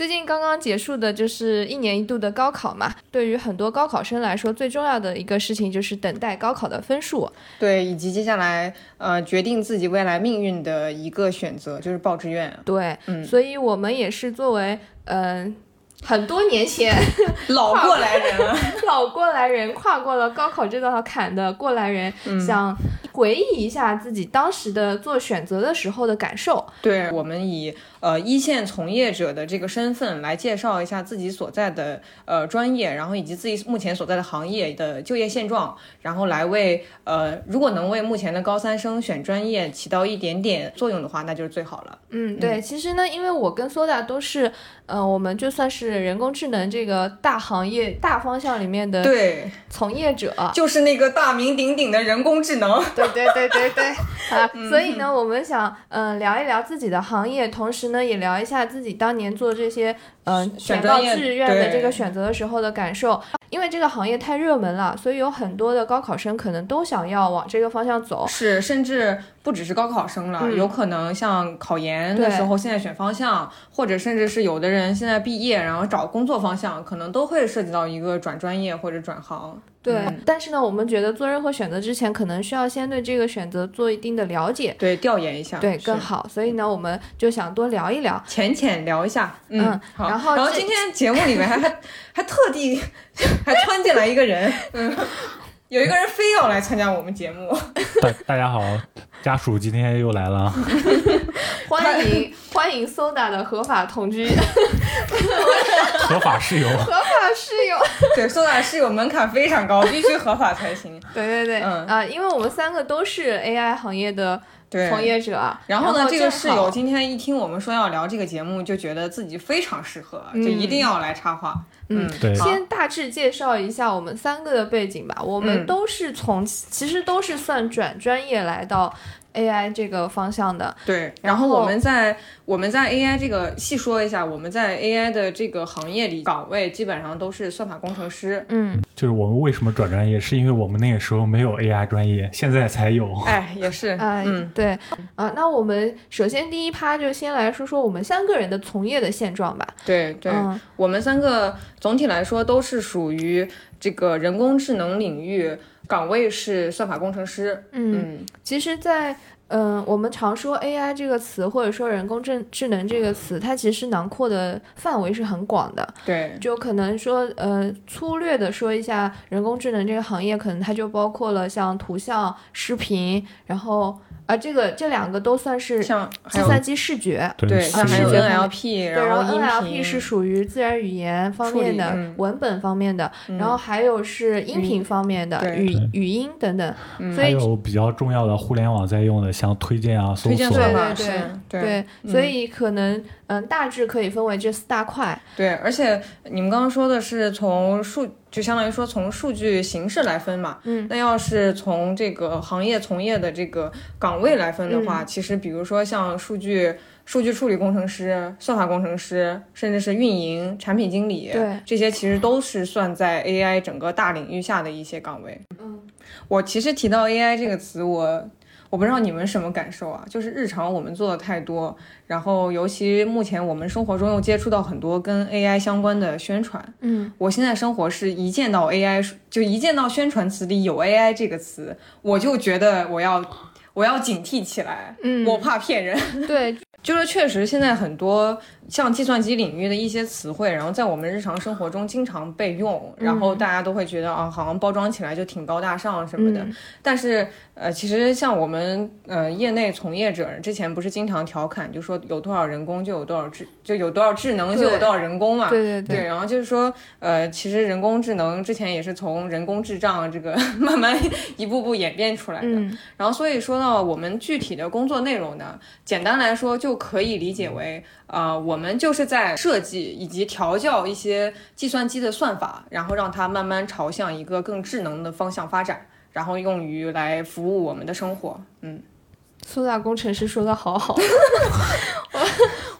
最近刚刚结束的就是一年一度的高考嘛，对于很多高考生来说，最重要的一个事情就是等待高考的分数。对，以及接下来呃决定自己未来命运的一个选择就是报志愿。对，嗯所以我们也是作为嗯、很多年前 老过来人啊，老过来人，跨过了高考这道坎的过来人，嗯想回忆一下自己当时的做选择的时候的感受。对我们以呃一线从业者的这个身份来介绍一下自己所在的呃专业，然后以及自己目前所在的行业的就业现状，然后来为呃如果能为目前的高三生选专业起到一点点作用的话，那就是最好了。嗯，对，其实呢，因为我跟 Soda 都是，呃，我们就算是人工智能这个大行业大方向里面的对，从业者，就是那个大名鼎鼎的人工智能。对对对对对 啊，所以呢，我们想嗯、呃聊一聊自己的行业，同时呢也聊一下自己当年做这些嗯、呃、选到志愿的这个选择的时候的感受。因为这个行业太热门了，所以有很多的高考生可能都想要往这个方向走。是，甚至不只是高考生了，嗯有可能像考研的时候，现在选方向，或者甚至是有的人现在毕业，然后找工作方向，可能都会涉及到一个转专业或者转行。对，嗯但是呢，我们觉得做任何选择之前，可能需要先对这个选择做一定的了解，对，调研一下，对更好。所以呢，我们就想多聊一聊。浅浅聊一下。嗯嗯，好。然后然后今天节目里面还还还特地 还窜进来一个人，嗯，有一个人非要来参加我们节目，大大家好，家属今天又来了。欢迎欢迎 Soda 的合法同居合法室友，合法室友。对，，Soda 室友门槛非常高，必须合法才行。对对对，嗯啊，因为我们三个都是 AI 行业的对，从业者啊，然后呢，这个室友今天一听我们说要聊这个节目，就觉得自己非常适合，嗯就一定要来插话。嗯对好先大致介绍一下我们三个的背景吧。我们嗯都是从，其实都是算转专业来到 AI 这个方向的。对，然后我们在我们在 AI 这个细说一下，我们在 AI 的这个行业里岗位基本上都是算法工程师。嗯，就是我们为什么转专业，是因为我们那个时候没有 AI 专业，现在才有。哎，也是，哎、嗯，对，啊、那我们首先第一趴就先来说说我们三个人的从业的现状吧。对对，嗯我们三个总体来说都是属于这个人工智能领域，岗位是算法工程师。嗯，嗯，其实在，嗯、我们常说 AI 这个词，或者说人工智智能这个词，它其实囊括的范围是很广的。对，就可能说，呃，粗略的说一下人工智能这个行业，可能它就包括了像图像、视频，然后啊、这个这两个都算是像计算机视觉。对，还有视觉 NLP，对，然后 NLP 是属于自然语言方面的、嗯文本方面的，嗯然后还有是音频方面的对语语音等等。嗯所以还有比较重要的互联网在用的，像推荐啊、搜索对推荐对，对对所以可能嗯、大致可以分为这四大块。对，而且你们刚刚说的是从数，就相当于说从数据形式来分嘛。嗯，那要是从这个行业从业的这个岗位来分的嗯话，其实比如说像数据。数据处理工程师、算法工程师，甚至是运营、产品经理，对这些其实都是算在 AI 整个大领域下的一些岗位。嗯，我其实提到 AI 这个词，我我不知道你们什么感受啊？就是日常我们做的太多，然后尤其目前我们生活中又接触到很多跟 AI 相关的宣传。嗯，我现在生活是一见到 AI，就一见到宣传词里有 AI 这个词，我就觉得我要我要警惕起来，嗯我怕骗人。对，就是确实现在很多像计算机领域的一些词汇，然后在我们日常生活中经常被用，然后大家都会觉得啊，好像包装起来就挺高大上什么的。嗯但是呃，其实像我们呃业内从业者之前不是经常调侃，就说有多少人工就有多少智，就有多少智能就有多少人工嘛。对对对，然后就是说，呃，其实人工智能之前也是从人工智障这个 慢慢一步步演变出来的。嗯然后，所以说呢我们具体的工作内容呢，简单来说就可以理解为，呃，我们就是在设计以及调教一些计算机的算法，然后让它慢慢朝向一个更智能的方向发展，然后用于来服务我们的生活。嗯，苏大工程师说的好好，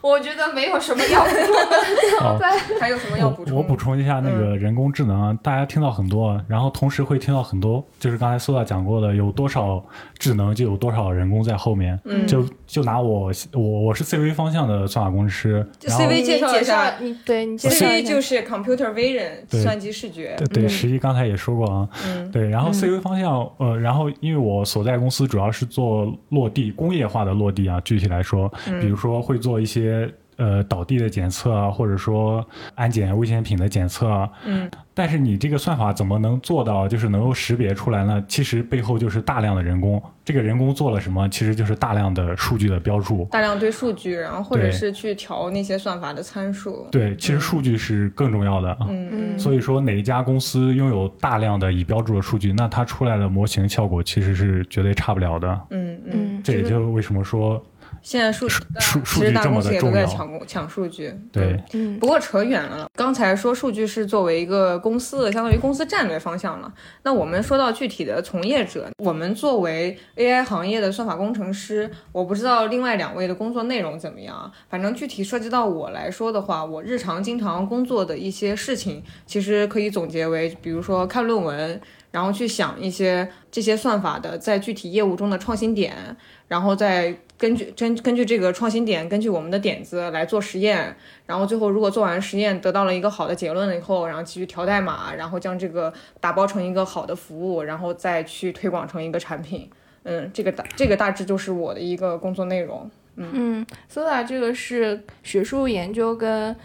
我觉得没有什么要补充的。哦对，还有什么要补充？我我补充一下那个人工智能啊，大家听到很多，然后同时会听到很多，就是刚才苏大讲过的，有多少智能就有多少人工在后面。嗯。就就拿我我我是 CV 方向的算法工程师，就然后 CV 你介绍一下你对你介绍一 CV 就是 computer vision 计算机视觉。对对，嗯。实际刚才也说过啊，嗯。对，然后 CV 方向，呃，然后因为我所在公司主要是做落地工业化的落地啊，具体来说，比如说会做一些呃倒地的检测啊，或者说安检危险品的检测啊，嗯，但是你这个算法怎么能做到就是能够识别出来呢？其实背后就是大量的人工，这个人工做了什么？其实就是大量的数据的标注。大量对数据，然后或者是去调那些算法的参数。对，其实数据是更重要的啊。嗯嗯所以说，哪一家公司拥有大量的已标注的数据，那它出来的模型效果其实是绝对差不了的。嗯嗯，嗯，这也就为什么说，现在数数其实数数据这大公司也都么的重要在抢抢数据。对，嗯不过扯远了，刚才说数据是作为一个公司的相当于公司战略方向了。那我们说到具体的从业者，我们作为 AI 行业的算法工程师，我不知道另外两位的工作内容怎么样啊。反正具体涉及到我来说的话，我日常经常工作的一些事情，其实可以总结为，比如说看论文，然后去想一些这些算法的在具体业务中的创新点，然后再根据根根据这个创新点，根据我们的点子来做实验，然后最后如果做完实验得到了一个好的结论了以后，然后继续调代码，然后将这个打包成一个好的服务，然后再去推广成一个产品。嗯，这个大这个大致就是我的一个工作内容。嗯，Soda 这个是学术研究跟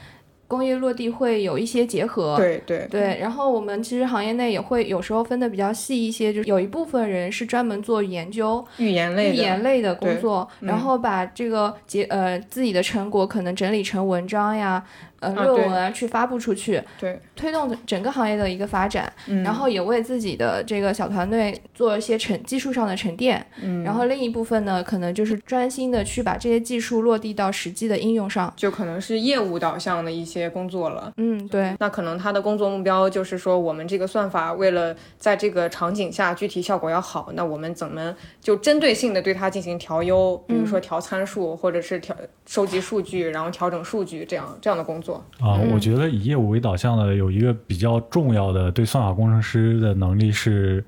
工业落地会有一些结合。对对。对，然后我们其实行业内也会有时候分的比较细一些，就是有一部分人是专门做研究、语言类语的，言类的工作，嗯。然后把这个结呃自己的成果可能整理成文章呀、呃论文啊去发布出去，对，推动整个行业的一个发展。嗯，然后也为自己的这个小团队做一些沉技术上的沉淀。嗯，然后另一部分呢，可能就是专心的去把这些技术落地到实际的应用上。就可能是业务导向的一些工作了。嗯，对，那可能他的工作目标就是说，我们这个算法为了在这个场景下具体效果要好，那我们怎么就针对性的对它进行调优，比如说调参数，或者是调收集数据，然后调整数据这样这样的工作。啊，嗯。我觉得以业务为导向的有一个比较重要的对算法工程师的能力是，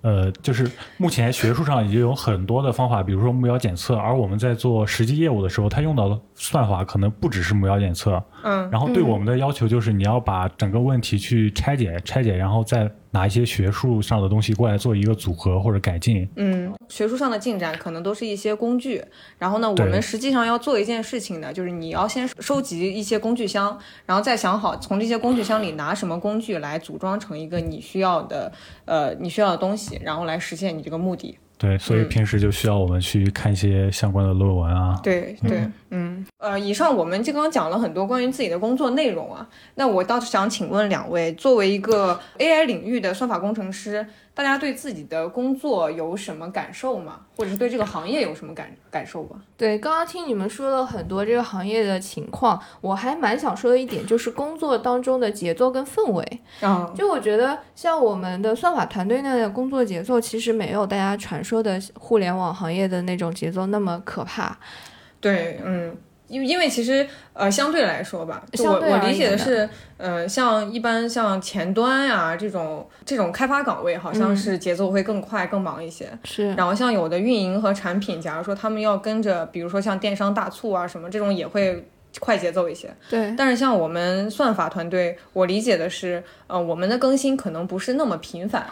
呃，就是目前学术上已经有很多的方法，比如说目标检测，而我们在做实际业务的时候，它用到的算法可能不只是目标检测，嗯然后对我们的要求就是你要把整个问题去拆解、拆解，然后再拿一些学术上的东西过来做一个组合或者改进。嗯，学术上的进展可能都是一些工具，然后呢，我们实际上要做一件事情呢，就是你要先收集一些工具箱，然后再想好从这些工具箱里拿什么工具来组装成一个你需要的呃你需要的东西，然后来实现你这个目的。对，所以嗯平时就需要我们去看一些相关的论文啊。对对，嗯，呃，以上我们就刚刚讲了很多关于自己的工作内容啊，那我倒是想请问两位，作为一个 AI 领域的算法工程师，大家对自己的工作有什么感受吗？或者是对这个行业有什么感感受吧？对，刚刚听你们说了很多这个行业的情况，我还蛮想说的一点就是工作当中的节奏跟氛围。啊，就我觉得，像我们的算法团队内的工作节奏，其实没有大家传说的互联网行业的那种节奏那么可怕。对，嗯。因为因为其实呃相对来说吧，就我我理解的的是，呃像一般像前端呀、这种这种开发岗位，好像嗯是节奏会更快更忙一些。是，然后像有的运营和产品，假如说他们要跟着，比如说像电商大促啊什么这种，也会快节奏一些。对，但是像我们算法团队，我理解的是，呃，我们的更新可能不是那么频繁，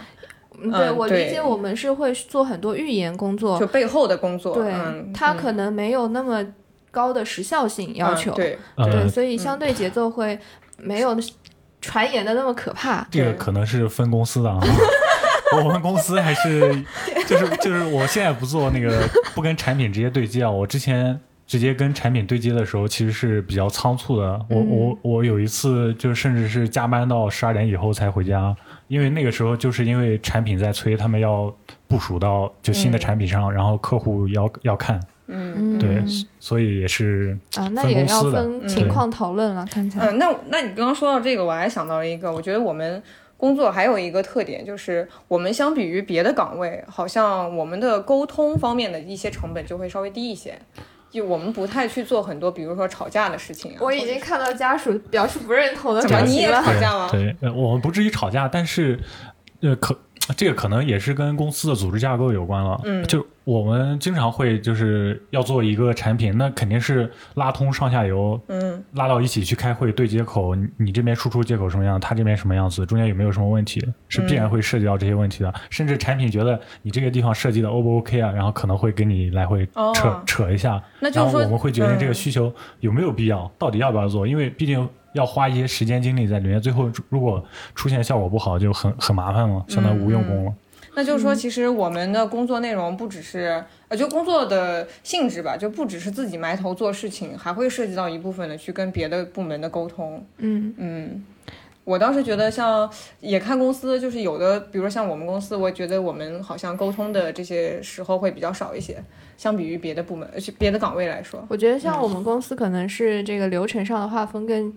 嗯对我理解，我们是会做很多预研工作，就背后的工作，对，嗯，嗯它可能没有那么高的时效性要求，嗯对，呃对，，所以相对节奏会没有传言的那么可怕。这个可能是分公司的啊。我们公司还是就是就是我现在不做那个不跟产品直接对接啊，我之前直接跟产品对接的时候其实是比较仓促的。我我我有一次就甚至是加班到十二点以后才回家，因为那个时候就是因为产品在催，他们要部署到就新的产品上，然后客户要要看，嗯。嗯，对，所以也是啊，那也要分情况讨论了，看起来。嗯，那那你刚刚说到这个，我还想到了一个，我觉得我们工作还有一个特点，就是我们相比于别的岗位，好像我们的沟通方面的一些成本就会稍微低一些。就我们不太去做很多，比如说吵架的事情啊。我已经看到家属表示不认同的怎么你也表情了。吵架吗？对，呃我们不至于吵架，但是，呃，可这个可能也是跟公司的组织架构有关了。嗯就我们经常会就是要做一个产品，那肯定是拉通上下游，嗯拉到一起去开会对接口，你你这边输出接口什么样，他这边什么样子，中间有没有什么问题，是必然会涉及到这些问题的。甚至产品觉得你这个地方设计的 O 不 OK 啊，然后可能会跟你来回扯、哦扯一下，那就是说然后我们会决定这个嗯需求有没有必要，到底要不要做，因为毕竟要花一些时间精力在里面，最后如果出现效果不好，就很很麻烦了，相当于无用功了。那就是说，其实我们的工作内容不只是，呃，就工作的性质吧，就不只是自己埋头做事情，还会涉及到一部分的去跟别的部门的沟通。嗯嗯，我当时觉得像也看公司，就是有的，比如说像我们公司，我觉得我们好像沟通的这些时候会比较少一些，相比于别的部门、呃别的岗位来说。我觉得像我们公司可能是这个流程上的划分更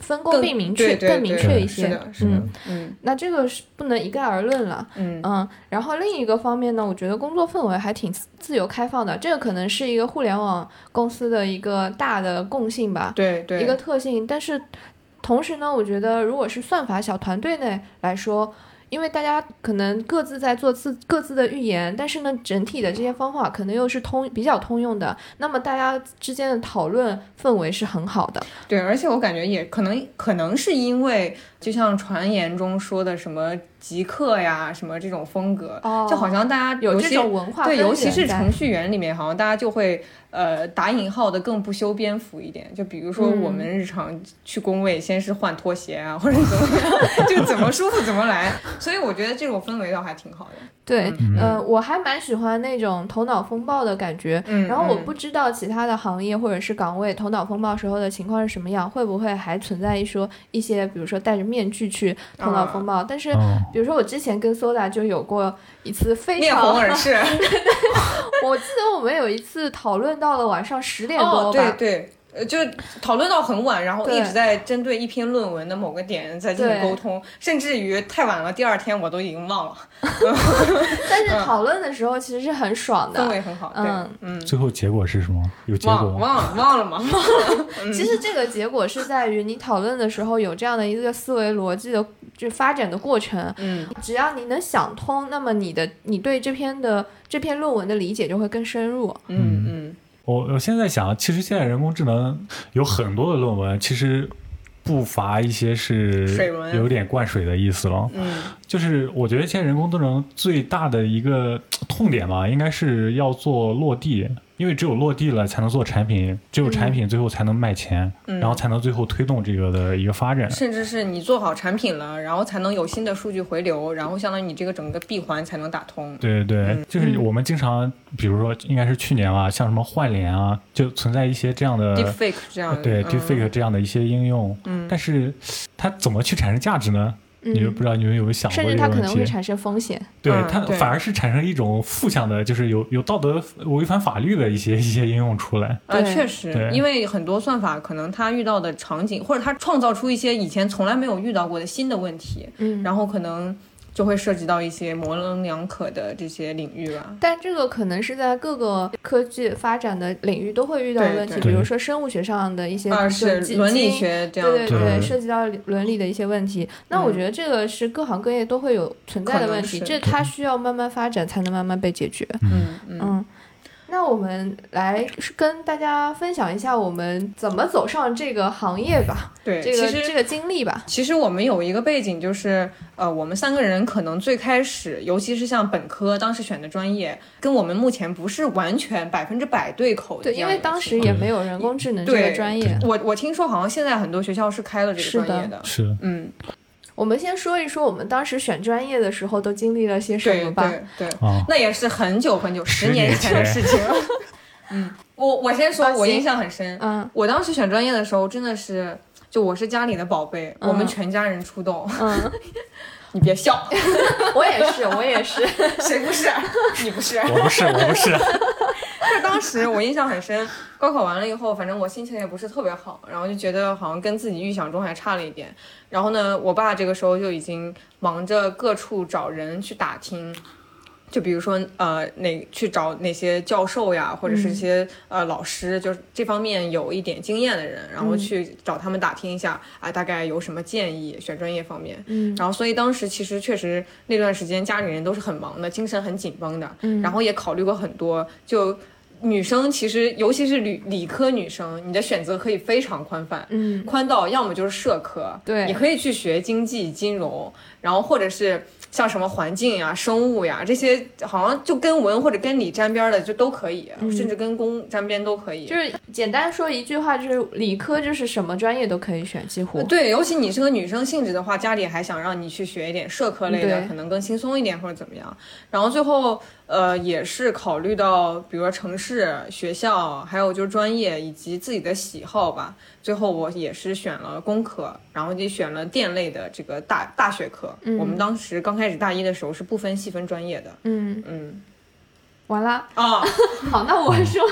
分工更并明确、更明确一些。是的，是的嗯，，嗯那这个是不能一概而论了。嗯嗯，然后另一个方面呢，我觉得工作氛围还挺自自由开放的，这个可能是一个互联网公司的一个大的共性吧，对对，一个特性。但是同时呢，我觉得如果是算法小团队内来说，因为大家可能各自在做自各自的预言，但是呢，整体的这些方法可能又是通比较通用的，那么大家之间的讨论氛围是很好的。对，而且我感觉也可能可能是因为，就像传言中说的什么极客呀，什么这种风格，哦就好像大家有这种文化对，尤其是程序员里面，好像大家就会呃打引号的更不修边幅一点。就比如说嗯我们日常去工位，先是换拖鞋啊，或者怎么样，就怎么舒服怎么来。所以我觉得这种氛围倒还挺好的。对，嗯呃，我还蛮喜欢那种头脑风暴的感觉。嗯，然后我嗯不知道其他的行业或者是岗位头脑风暴时候的情况是什么样，会不会还存在一说一些，比如说戴着面具去头脑风暴？但是，嗯，比如说我之前跟 Soda 就有过一次非面常红耳赤。我记得我们有一次讨论到了晚上十点多哦，吧。对对。呃，就是讨论到很晚，然后一直在针对一篇论文的某个点在进行沟通，甚至于太晚了，第二天我都已经忘了 但是讨论的时候其实是很爽的氛的。围很好。对，嗯嗯，最后结果是什么？有结果吗？忘了忘了吗？其实这个结果是在于你讨论的时候有这样的一个思维逻辑的就发展的过程。嗯，只要你能想通，那么你的你对这篇的这篇论文的理解就会更深入。嗯嗯我我现在想，其实现在人工智能有很多的论文，其实不乏一些是有点灌水的意思了。嗯就是我觉得现在人工智能最大的一个痛点吧，应该是要做落地，因为只有落地了才能做产品，只有产品最后才能卖钱，嗯然后才能最后推动这个的一个发展。甚至是你做好产品了，然后才能有新的数据回流，然后相当于你这个整个闭环才能打通。对对对，嗯就是我们经常，比如说应该是去年吧，像什么换脸啊，就存在一些这样的 Deepfake 这样的，对嗯 deepfake 这样的一些应用，嗯但是它怎么去产生价值呢？你们嗯不，知道你们有没有想过甚至？它可能会产生风险。对嗯它反而是产生一种负向的，就是有有道德违反法律的一些一些应用出来。呃，确实，因为很多算法可能它遇到的场景，或者它创造出一些以前从来没有遇到过的新的问题，嗯，然后可能就会涉及到一些模棱两可的这些领域吧。但这个可能是在各个科技发展的领域都会遇到的问题，比如说生物学上的一些伦理学这样。对对对对，涉及到伦理的一些问题。那我嗯觉得这个是各行各业都会有存在的问题，这它需要慢慢发展才能慢慢被解决。嗯。嗯嗯，那我们来跟大家分享一下我们怎么走上这个行业吧，对，这个其实这个经历吧。其实我们有一个背景，就是呃，我们三个人可能最开始，尤其是像本科当时选的专业，跟我们目前不是完全百分之百对口的因为当时也没有人工智能这个专业。我我听说好像现在很多学校是开了这个专业的，是，嗯，我们先说一说我们当时选专业的时候都经历了些什么吧。对对，啊，那也是很久很久，十十年年前的事情了。嗯，我我先说，我印象很深。嗯我当时选专业的时候，真的是，就我是家里的宝贝，我们嗯全家人出动。嗯，你别笑，我也是，我也是。谁不是？你不是。我不是，我不是，就当时我印象很深，高考完了以后，反正我心情也不是特别好，然后就觉得好像跟自己预想中还差了一点。然后呢，我爸这个时候就已经忙着各处找人去打听。就比如说呃哪去找哪些教授呀，或者是一些、呃老师，就是这方面有一点经验的人，然后去找他们打听一下啊，大概有什么建议选专业方面。嗯，然后所以当时其实确实那段时间家里人都是很忙的，精神很紧绷的，嗯，然后也考虑过很多，就女生其实尤其是理理科女生，你的选择可以非常宽泛，嗯，宽到要么就是社科，对你可以去学经济、金融，然后或者是像什么环境呀、生物呀这些，好像就跟文或者跟理沾边儿的就都可以，甚至跟工沾边都可以。就是简单说一句话，就是理科就是什么专业都可以选，几乎。对，尤其你是个女生性质的话，家里还想让你去学一点社科类的，可能更轻松一点或者怎么样。然后最后，呃，也是考虑到，比如说城市、学校，还有就是专业以及自己的喜好吧。最后我也是选了工科，然后就选了电类的这个大大学科。我们当时刚开始大一的时候是不分细分专业的。嗯，嗯完了。啊，好，那我说，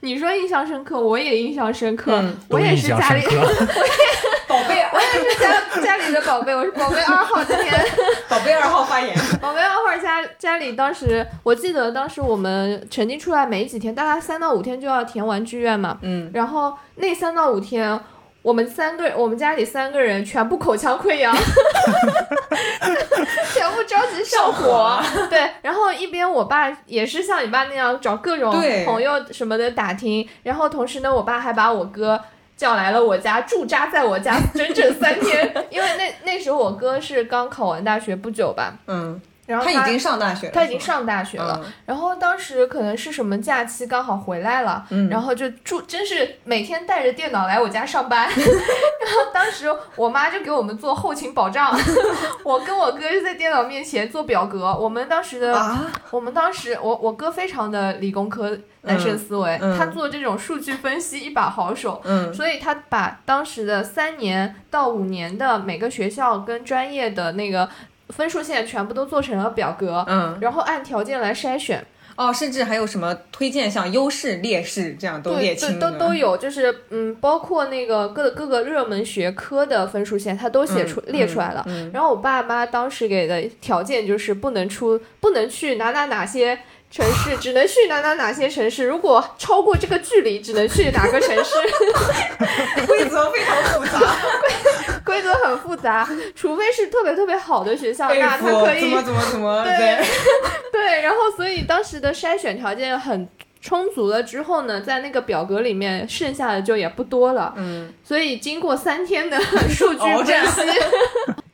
你说印象深刻，我也印象深刻，嗯我也是家里，象深刻。宝贝，我也是家家里的宝贝，我是宝贝二号，今天。宝贝二号发言。宝贝二号家家里当时，我记得当时我们成绩出来没几天，大概三到五天就要填完志愿嘛。嗯，然后那三到五天，我们三个，我们家里三个人全部口腔溃疡，全部着急上火。对，然后一边我爸也是像你爸那样找各种朋友什么的打听，然后同时呢，我爸还把我哥。叫来了我家驻扎在我家整整三天，因为那那时候我哥是刚考完大学不久吧，嗯，然后他已经上大学了，他已经上大学了，嗯然后当时可能是什么假期刚好回来了，嗯然后就住，真是每天带着电脑来我家上班。然后当时我妈就给我们做后勤保障，我跟我哥就在电脑面前做表格。我们当时的，啊，我们当时我我哥非常的理工科男生思维，嗯他做这种数据分析一把好手。嗯所以他把当时的三年到五年的每个学校跟专业的那个分数线全部都做成了表格，嗯，然后按条件来筛选，哦，甚至还有什么推荐像优势、劣势这样都列对清对，都都有，就是嗯，包括那个各各个热门学科的分数线，他都写出、嗯列出来了。嗯然后我爸妈当时给的条件就是不能出，不能去哪哪哪些。城市只能去哪哪哪些城市，如果超过这个距离，只能去哪个城市。规则非常复杂，规则很复杂，除非是特别特别好的学校，佩那服他可以怎么怎么怎么对 对，然后所以当时的筛选条件很充足了之后呢，在那个表格里面剩下的就也不多了。嗯，所以经过三天的数据分析，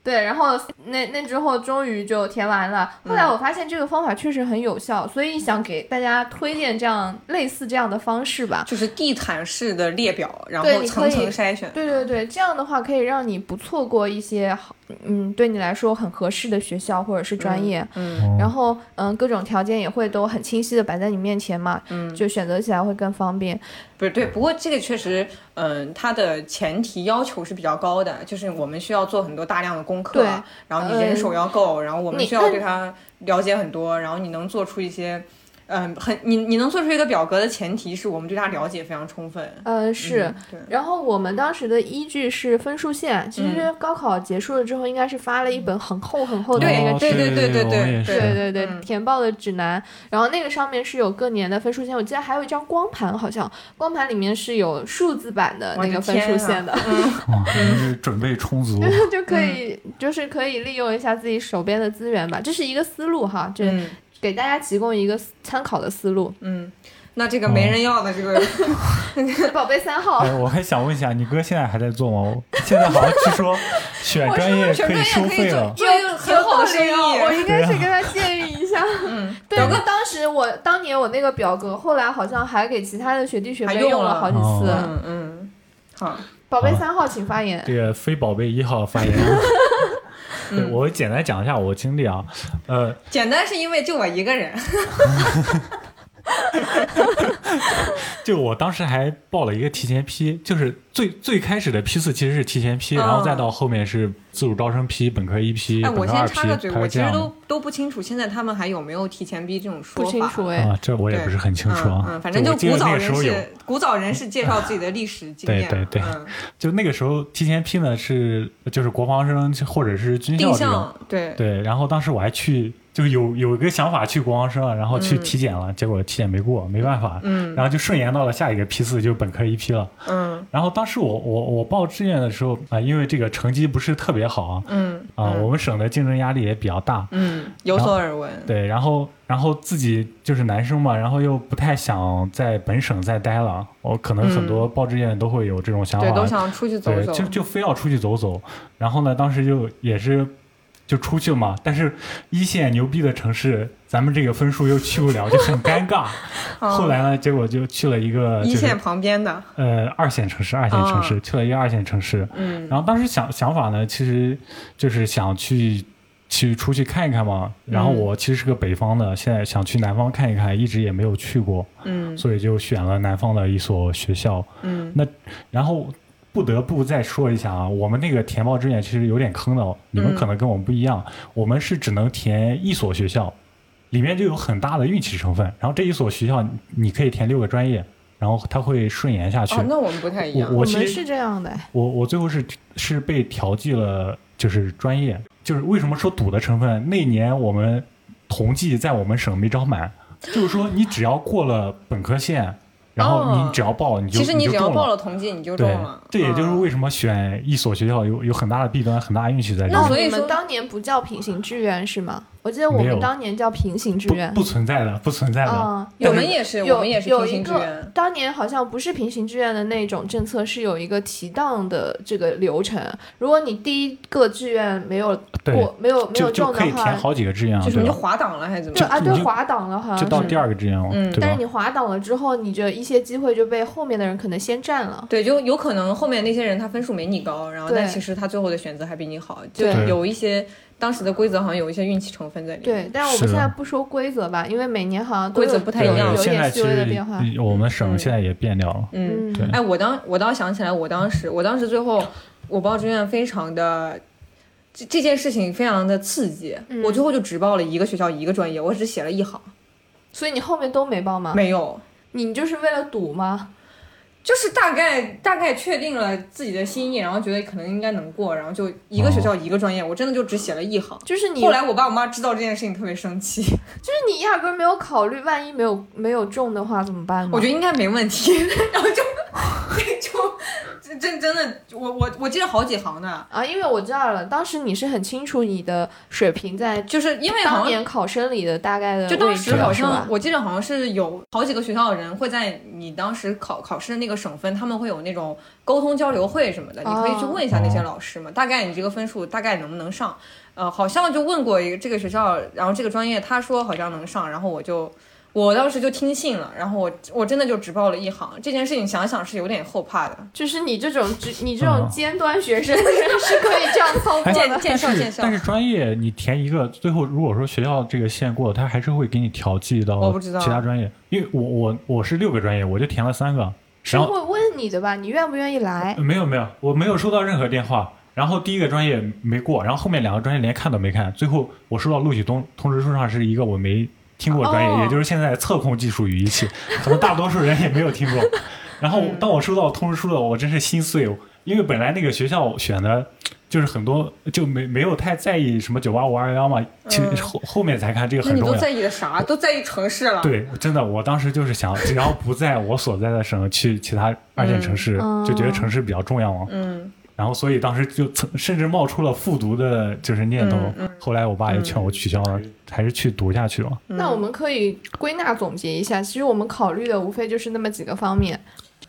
对，然后那那之后终于就填完了。后来我发现这个方法确实很有效，所以想给大家推荐这样类似这样的方式吧。就是地毯式的列表，然后层层筛选，对对对，这样的话可以让你不错过一些好，嗯，对你来说很合适的学校或者是专业。嗯然后，嗯，各种条件也会都很清晰的摆在你面前嘛，嗯，就选择起来会更方便。不是对，不过这个确实，嗯，它的前提要求是比较高的，就是我们需要做很多大量的功课对，然后你人手要够，然后我们需要对它了解很多，然后你能做出一些。嗯，很你你能做出一个表格的前提是我们对它了解非常充分。呃，是。嗯对，然后我们当时的依据是分数线，其嗯实高考结束了之后，应该是发了一本很厚很厚的对那个对对对对对对对，嗯填报的指南，然后那个上面是有各年的分数线，我记得还有一张光盘，好像光盘里面是有数字版的那个分数线的，哇，真是准备充足。就可以就是可以利用一下自己手边的资源吧，这是一个思路哈，这嗯给大家提供一个参考的思路。嗯，那这个没人要的这个，宝贝三号哎，，我还想问一下，你哥现在还在做吗？现在好像据说选专业选专业可以收费了。做很好的生意。我应该是跟他建议一下。嗯，对，不过当时我当年我那个表哥，后来好像还给其他的学弟学妹用了好几次。哦嗯嗯，好，宝贝三号，请发言。这个非宝贝一号发言。对我简单讲一下我经历啊，呃，简单是因为就我一个人。就我当时还报了一个提前批，就是最最开始的批次其实是提前批，嗯。然后再到后面是自主招生批、本科一批、本科二批，插个嘴，我其实都都不清楚，现在他们还有没有提前批这种说法？不清楚哎，啊，这我也不是很清楚啊。嗯，嗯反正就古早人那个时候有，士，古早人士介绍自己的历史经验。对对对。嗯，就那个时候提前批呢是就是国防生或者是军校定这种，向对，对，然后当时我还去就有有一个想法去国防生，然后去嗯。体检了，结果体检没过，没办法，嗯。然后就顺延到了下一个批次，就本科一批了。嗯。然后当时我我我报志愿的时候啊、因为这个成绩不是特别好啊，嗯啊、嗯。我们省的竞争压力也比较大，嗯，有所耳闻。对，然后然后自己就是男生嘛，然后又不太想在本省再待了，我可能很多报志愿都会有这种想法，嗯对，都想出去走对，走。就就非要出去走走。然后呢，当时就也是就出去嘛，但是一线牛逼的城市，咱们这个分数又去不了，就很尴尬。后来呢，结果就去了一个就是嗯一线旁边的，呃二线城市，二线城市、去了一个二线城市。嗯然后当时想想法呢，其实就是想去。去出去看一看嘛，然后嗯我其实是个北方的，现在想去南方看一看，一直也没有去过，嗯所以就选了南方的一所学校。嗯那然后不得不再说一下啊，我们那个填报志愿其实有点坑的哦，你们嗯可能跟我们不一样，我们是只能填一所学校，里面就有很大的运气成分。然后这一所学校你你可以填六个专业，然后它会顺延下去。哦，那我们不太一样。我我其实们是这样的，我我最后是是被调剂了，就是专业，就是为什么说赌的成分？那年我们同济在我们省没招满，就是说你只要过了本科线，然后哦你只要报你就其实你只要。报了同济，你就中对了。，这也就是嗯为什么选一所学校有有很大的弊端，很大的运气在里面。那所以说你们当年不叫平行志愿是吗？我记得我们当年叫平行志愿不。不存在的，不存在的。啊，我有们也是，有我们也是平有一个行志愿。当年好像不是平行志愿的那种政策，是有一个提档的这个流程。如果你第一个志愿没有，过，没有没有中的话，可以填好几个志愿啊，就是你就？滑档了还是怎么对啊，对滑档了好像是。就到第二个志愿了，嗯但是？你滑档了之后，你这一些机会就被后面的人可能先占了。对，就有可能后面那些人他分数没你高，然后但其实他最后的选择还比你好，就对有一些当时的规则好像有一些运气成分在里面。对，但是我们现在不说规则吧，因为每年好像规则不太一样有一现在其点细微的变化。我们省嗯现在也变掉了。嗯，嗯，对哎，我当我倒想起来，我当时我当时最后我报志愿非常的。这这件事情非常的刺激，嗯我最后就只报了一个学校一个专业，我只写了一行，所以你后面都没报吗？没有，你就是为了赌吗？就是大概大概确定了自己的心意，然后觉得可能应该能过，然后就一个学校一个专业，我真的就只写了一行。就是你后来我爸我妈知道这件事情特别生气，就是你压根儿没有考虑，万一没有没有中的话怎么办呢？我觉得应该没问题，然后就 就真真真的，我我我记得好几行呢，啊，因为我知道了，当时你是很清楚你的水平在就是因为好像当年考生里的大概的就当时好像我记得好像是有好几个学校的人会在你当时考考试的那个省份，他们会有那种沟通交流会什么的，你可以去问一下那些老师嘛，大概你这个分数大概能不能上？呃，好像就问过一个这个学校，然后这个专业他说好像能上，然后我就。我当时就听信了，然后我我真的就只报了一行。这件事情想想是有点后怕的。就是你这种只你这种嗯尖端学生是是可以这样操作的。见效见效但是专业你填一个，最后如果说学校这个线过，他还是会给你调剂到我不知道其他专业。因为我我我是六个专业，我就填了三个，是然后会问你的吧？你愿不愿意来？没有没有，我没有收到任何电话。然后第一个专业没过，然后后面两个专业连看都没看。最后我收到录取通通知书上是一个我没听过专业，哦也就是现在测控技术与仪器，可能大多数人也没有听过。然后当我收到通知书的，我真是心碎，因为本来那个学校选的就是很多就没没有太在意什么九八五二幺幺嘛，其后后面才看这个很重要。都在意的啥？都在意城市了。对，真的，我当时就是想，只要不在我所在的省，去其他二线城市，嗯就觉得城市比较重要嘛。嗯，然后所以当时就曾甚至冒出了复读的，就是念头。后来我爸也劝我取消了，还是去读下去了。那我们可以归纳总结一下，其实我们考虑的无非就是那么几个方面。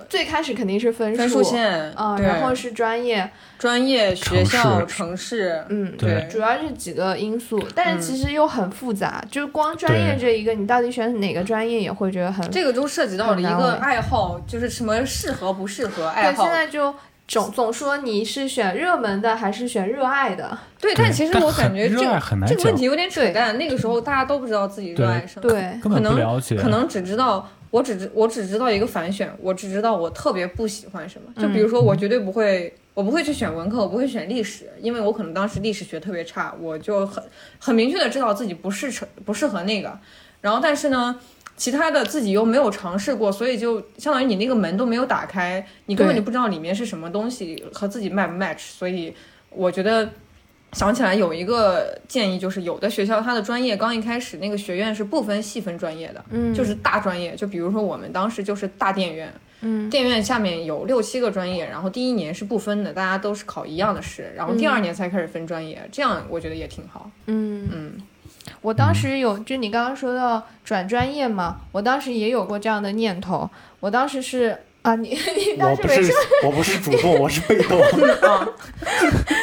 最开始肯定是分数，分数线啊、对。然后是专业，专业、学校、城城市，嗯，对。主要是几个因素，但是其实又很复杂，就是光专业这一个，你到底选哪个专业也会觉得很这个都涉及到了一个爱好，就是什么适合不适合爱好。对，好现。在就总总说你是选热门的还是选热爱的，对，但其实我感觉这但很热爱很难这个问题有点扯淡。那个时候大家都不知道自己热爱什么，对，可能，可能只知道我只知我只知道一个反选，我只知道我特别不喜欢什么。就比如说，我绝对不会，我不会去选文科，我不会选历史，因为我可能当时历史学特别差，我就很很明确的知道自己不适合不适合那个。然后但是呢。其他的自己又没有尝试过，所以就相当于你那个门都没有打开，你根本就不知道里面是什么东西和自己 match 不 match。所以我觉得想起来有一个建议，就是有的学校它的专业刚一开始那个学院是不分细分专业的，嗯，就是大专业，就比如说我们当时就是大电院，嗯电院下面有六七个专业，然后第一年是不分的，大家都是考一样的试，然后第二年才开始分专业，这样我觉得也挺好。嗯，嗯，我当时有，就你刚刚说到转专业嘛，我当时也有过这样的念头。我当时是啊，你 你当我不是时没说，我不是主动，我是被动。啊，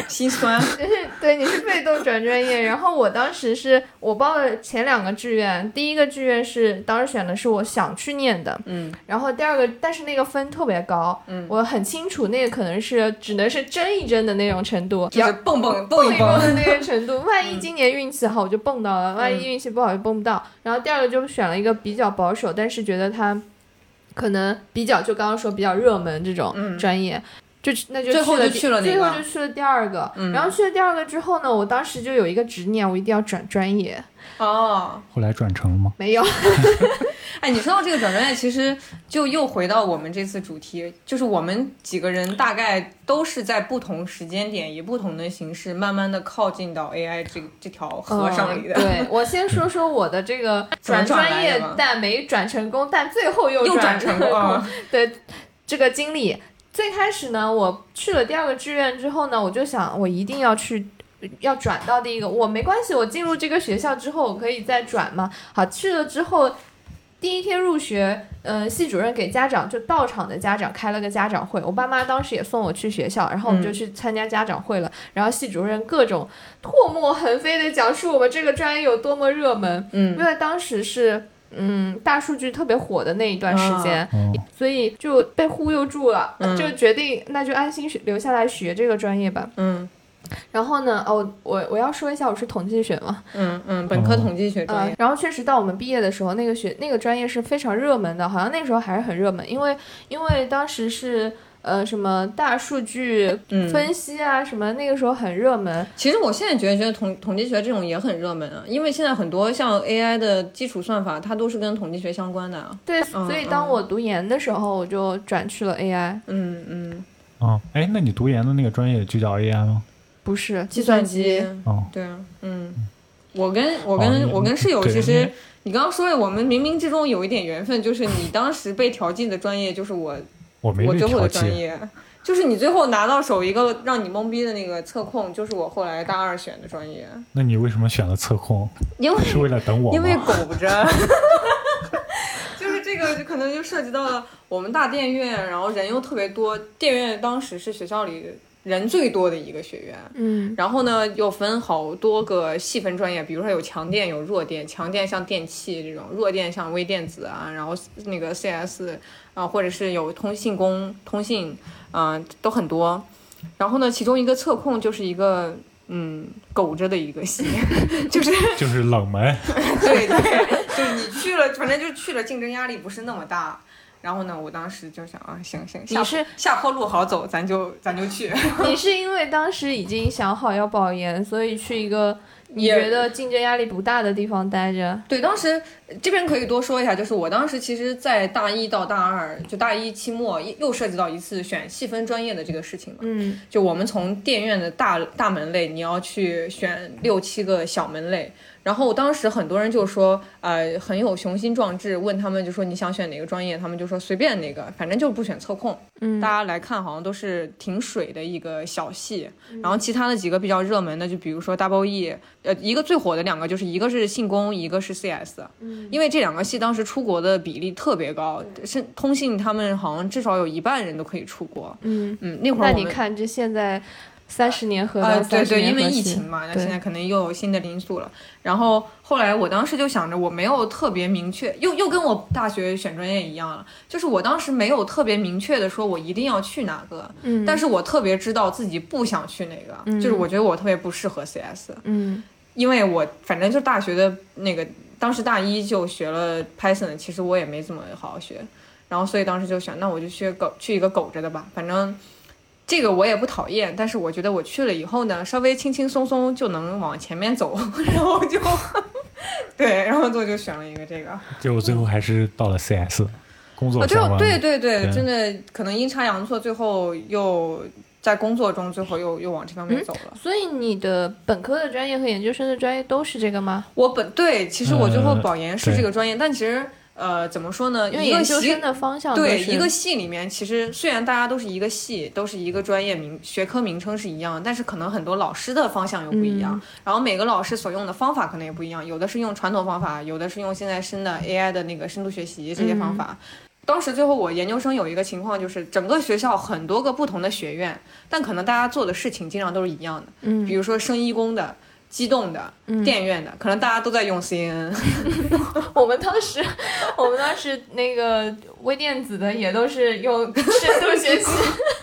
心酸。就是对，你是被动转专业。然后我当时是我报了前两个志愿，第一个志愿是当时选的是我想去念的，嗯然后第二个，但是那个分特别高，嗯，我很清楚那个可能是只能是争一争的那种程度，就是蹦蹦蹦一蹦的。那个程度。万一今年运气好，我就蹦到了；万一运气不好，就蹦不到。然后第二个就选了一个比较保守，但是觉得它可能比较就刚刚说比较热门这种嗯专业。就那就最后就去了第最去了哪个后就去了第二个，嗯。然后去了第二个之后呢，我当时就有一个执念，我一定要转专业，哦，后来转成了吗？没有，哎，你说到这个转专业，其实就又回到我们这次主题，就是我们几个人大概都是在不同时间点，以不同的形式，慢慢的靠近到 AI 这这条河上里的。嗯对我先说说我的这个 转转专业但没转成功，但最后又又转成功啊 对这个经历，最开始呢，我去了第二个志愿之后呢，我就想我一定要去。要转到第一个，我没关系，我进入这个学校之后，我可以再转嘛。好，去了之后，第一天入学，呃，系主任给家长就到场的家长开了个家长会，我爸妈当时也送我去学校，然后我们就嗯去参加家长会了。然后系主任各种唾沫横飞的讲述我们这个专业有多么热门，嗯因为当时是嗯大数据特别火的那一段时间，哦，所以就被忽悠住了，嗯。就决定那就安心学留下来学这个专业吧。嗯。然后呢，哦，我我要说一下，我是统计学嘛，嗯嗯，本科统计学专呃业，，然后确实到我们毕业的时候，那个学那个专业是非常热门的，好像那时候还是很热门，因为因为当时是呃什么大数据嗯。分析啊，什么那个时候很热门，其实我现在觉得，觉得统统计学这种也很热门啊，因为现在很多像 AI 的基础算法，它都是跟统计学相关的啊。对，嗯所以当我读研的时候，我就转去了 AI，嗯嗯，哦，哎，那你读研的那个专业就叫 AI 吗？不是计计算算机，哦，对啊，嗯，我跟我哦跟、你我跟室友其实你，你刚刚说的，我们冥冥之中有一点缘分，就是你当时被调剂的专业，就是我我没被我最后。的专业。就是你最后拿到手一个让你懵逼的那个测控，就是我后来大二选的专业，那你为什么选了测控？因为是为了等我因为吗？苟着，就是这个就可能就涉及到了我们大电院，然后人又特别多，电院当时是学校里人最多的一个学院。嗯然后呢，又分好多个细分专业，比如说有强电，有弱电。强电像电器这种，弱电像微电子啊，然后那个 CS 啊、或者是有通信工、通信，啊，都很多。然后呢，其中一个测控就是一个嗯苟着的一个系，就是就是冷门。对对，就是你去了，反正就去了，竞争压力不是那么大。然后呢，我当时就想啊，行行，下你是下坡路好走，咱就咱就去。你是因为 当时已经想好要保研，所以去一个你觉得竞争压力不大的地方待着。对，当时这边可以多说一下，就是我当时其实，在大一到大二，就大一期末又涉及到一次选细分专业的这个事情嘛。嗯就我们从电院的大大门类，你要去选六七个小门类。然后当时很多人就说，呃，很有雄心壮志，问他们就说你想选哪个专业，他们就说随便哪个，反正就不选测控。嗯大家来看，好像都是挺水的一个小系，然后其他的几个比较热门的，就比如说 Double E，呃，一个最火的两个就是一个是信工，一个是 CS，嗯因为这两个系当时出国的比例特别高，是通信他们好像至少有一半人都可以出国。嗯，嗯，那会儿那你看这现在三十年河呃，到对对，因为疫情嘛，那现在可能又有新的因素了。然后后来我当时就想着，我没有特别明确，又又跟我大学选专业一样了，就是我当时没有特别明确的说我一定要去哪个，嗯，但是我特别知道自己不想去哪个，嗯就是我觉得我特别不适合 CS，嗯。因为我反正就大学的那个，当时大一就学了 Python，其实我也没怎么好好学，然后所以当时就想，那我就去狗去一个苟着的吧，反正这个我也不讨厌，但是我觉得我去了以后呢，稍微轻轻松松就能往前面走，然后就对，然后我就选了一个这个。结果最后还是到了 CS 工作啊，相关。对对对对，真的可能阴差阳错，最后又在工作中最后又又往这方面走了。所以你的本科的专业和研究生的专业都是这个吗？我本对，其实我最后呃保研是这个专业，但其实呃怎么说呢？因为一个系研究生的方向对一个系里面，其实虽然大家都是一个系，都是一个专业名学科名称是一样，但是可能很多老师的方向又不一样，然后每个老师所用的方法可能也不一样，有的是用传统方法，有的是用现在新的 AI 的那个深度学习这些方法。当时最后我研究生有一个情况，就是整个学校很多个不同的学院，但可能大家做的事情经常都是一样的，嗯比如说生医工的、机动的、电院的，可能大家都在用 CNN。我们当时，我们当时那个微电子的也都是用深度学习，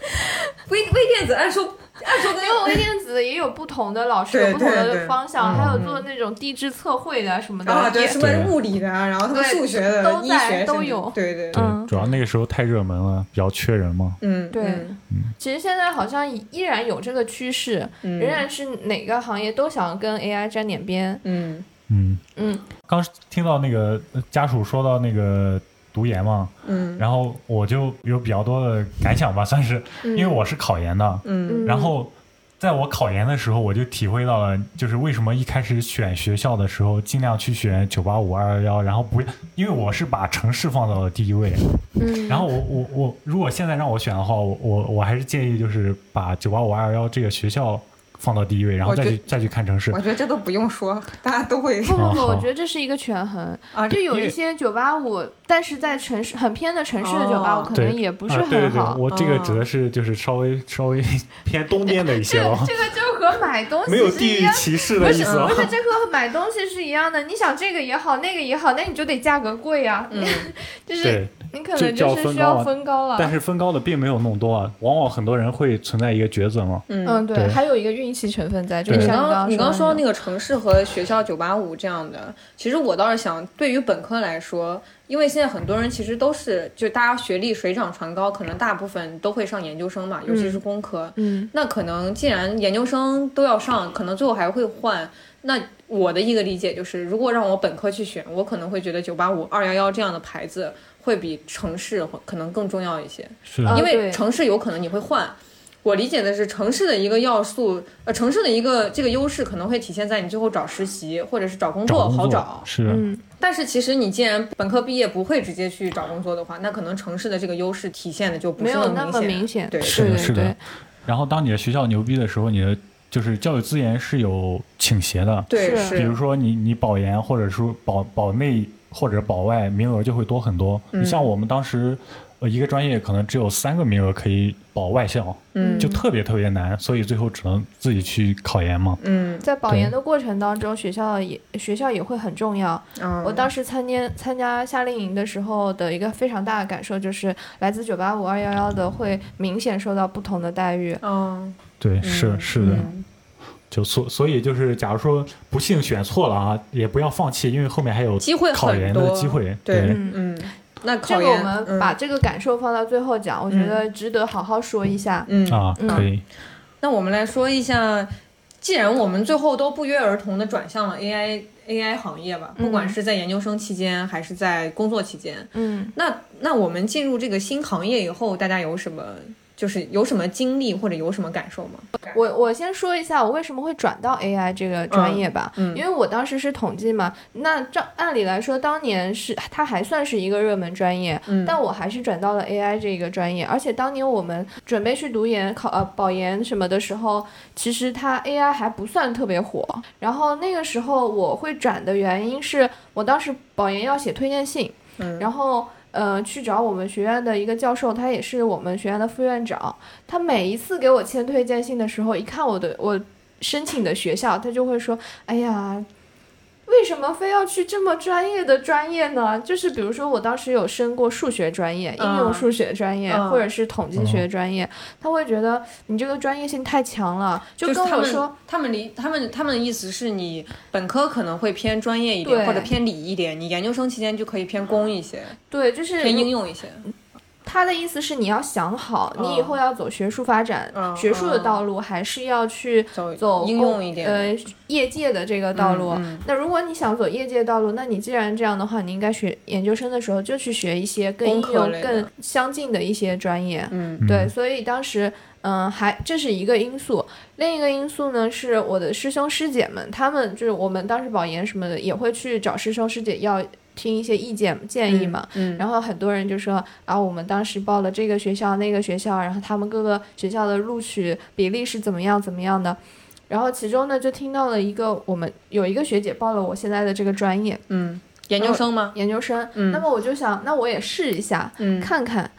微微电子按说 因为微电子也有不同的老师，有不同的方向，嗯还有做那种地质测绘的什么的，啊，对，也什么物理的啊，然后他们数学的、医都在学都有对对，对，嗯。主要那个时候太热门了，比较缺人嘛。嗯，对。嗯。其实现在好像依然有这个趋势，嗯。仍然是哪个行业都想跟 AI 沾点边。嗯。嗯，嗯，刚听到那个呃家属说到那个读研嘛，嗯。然后我就有比较多的感想吧，算是，因为我是考研的，嗯。嗯然后在我考研的时候，我就体会到了，就是为什么一开始选学校的时候，尽量去选九八五、二幺幺，然后不，因为我是把城市放到了第一位，嗯，然后我我我，如果现在让我选的话，我我我还是建议就是把九八五、二幺幺这个学校放到第一位，然后再去再去看城市我。觉得这都不用说，大家都会不不不，我觉得这是一个权衡。啊，就有一些九八五，但是在城市很偏的城市的九八五，哦可能也不是啊，对对对，很好。我这个哦指的是就是稍微稍微 偏东边的一些哦，这个就和买东西没有是一样。地域歧视不是的意思哦不。是，这和买东西是一样的。你想这个也好，那个也好，那你就得价格贵呀。嗯 就是对，你可能就是需要分高了。但是分高的并没有弄多啊，往往很多人会存在一个抉择嘛。嗯嗯，对，对还有一个运气成分在，就是你刚刚你刚刚说说的那个城市和学校九八五这样的，其实我倒是想，对于本科来说，因为现在很多人其实都是就大家学历水涨船高，可能大部分都会上研究生嘛，尤其是工科。嗯那可能既然研究生都要上，可能最后还会换。那我的一个理解就是，如果让我本科去选，我可能会觉得九八五、二幺幺这样的牌子会比城市会可能更重要一些。是啊因为城市有可能你会换。我理解的是城市的一个要素，呃，城市的一个这个优势可能会体现在你最后找实习或者是找工作找工作好找。是，嗯，但是其实你既然本科毕业不会直接去找工作的话，那可能城市的这个优势体现的就不是没有那么么明明显。对是的对是的对然后当你的学校牛逼的时候，你的就是教育资源是有倾斜的，对，是是，比如说你你保研或者说保保内或者保外名额就会多很多。嗯你像我们当时，呃，一个专业可能只有三个名额可以保外校，嗯就特别特别难，所以最后只能自己去考研嘛。嗯在保研的过程当中，学校也学校也会很重要。嗯，我当时参加参加夏令营的时候的一个非常大的感受就是，来自九八五、二幺幺的会明显受到不同的待遇。嗯，对，嗯是是的，嗯就所所以就是，假如说不幸选错了啊，也不要放弃，因为后面还有机会考研的机会。对。嗯嗯，那这考研个我们嗯把这个感受放到最后讲，我觉得值得好好说一下。嗯。啊，嗯。可以。那我们来说一下，既然我们最后都不约而同的转向了 AI AI 行业吧，不管嗯是在研究生期间还是在工作期间，嗯，那那我们进入这个新行业以后，大家有什么就是有什么经历或者有什么感受吗？我我先说一下我为什么会转到 AI 这个专业吧，嗯嗯。因为我当时是统计嘛，那照按理来说，当年是它还算是一个热门专业，嗯。但我还是转到了 AI 这个专业，而且当年我们准备去读研、考呃保研什么的时候，其实它 AI 还不算特别火，然后那个时候我会转的原因是我当时保研要写推荐信，嗯。然后。呃，去找我们学院的一个教授，他也是我们学院的副院长。他每一次给我签推荐信的时候，一看我的我申请的学校，他就会说：“哎呀，为什么非要去这么专业的专业呢？就是比如说，我当时有申过数学专业、应用数学专业，嗯或者是统计学专业，他会觉得你这个专业性太强了，就跟我说，他们离他们他们的意思是你本科可能会偏专业一点或者偏理一点，你研究生期间就可以偏工一些，对，就是偏应用一些。他的意思是你要想好，你以后要走学术发展、嗯学术的道路，还是要去走走应用一点呃业界的这个道路。嗯那如果你想走业界道路，那你既然这样的话，你应该学研究生的时候就去学一些跟应工科用更相近的一些专业。嗯对，所以当时，嗯，还这是一个因素。另一个因素呢，是我的师兄师姐们，他们就是我们当时保研什么的，也会去找师兄师姐要听一些意见建议嘛。嗯然后很多人就说啊，我们当时报了这个学校那个学校，然后他们各个学校的录取比例是怎么样怎么样的。然后其中呢，就听到了一个我们有一个学姐报了我现在的这个专业嗯，研究生吗？研究生，嗯那么我就想，那我也试一下，嗯看看。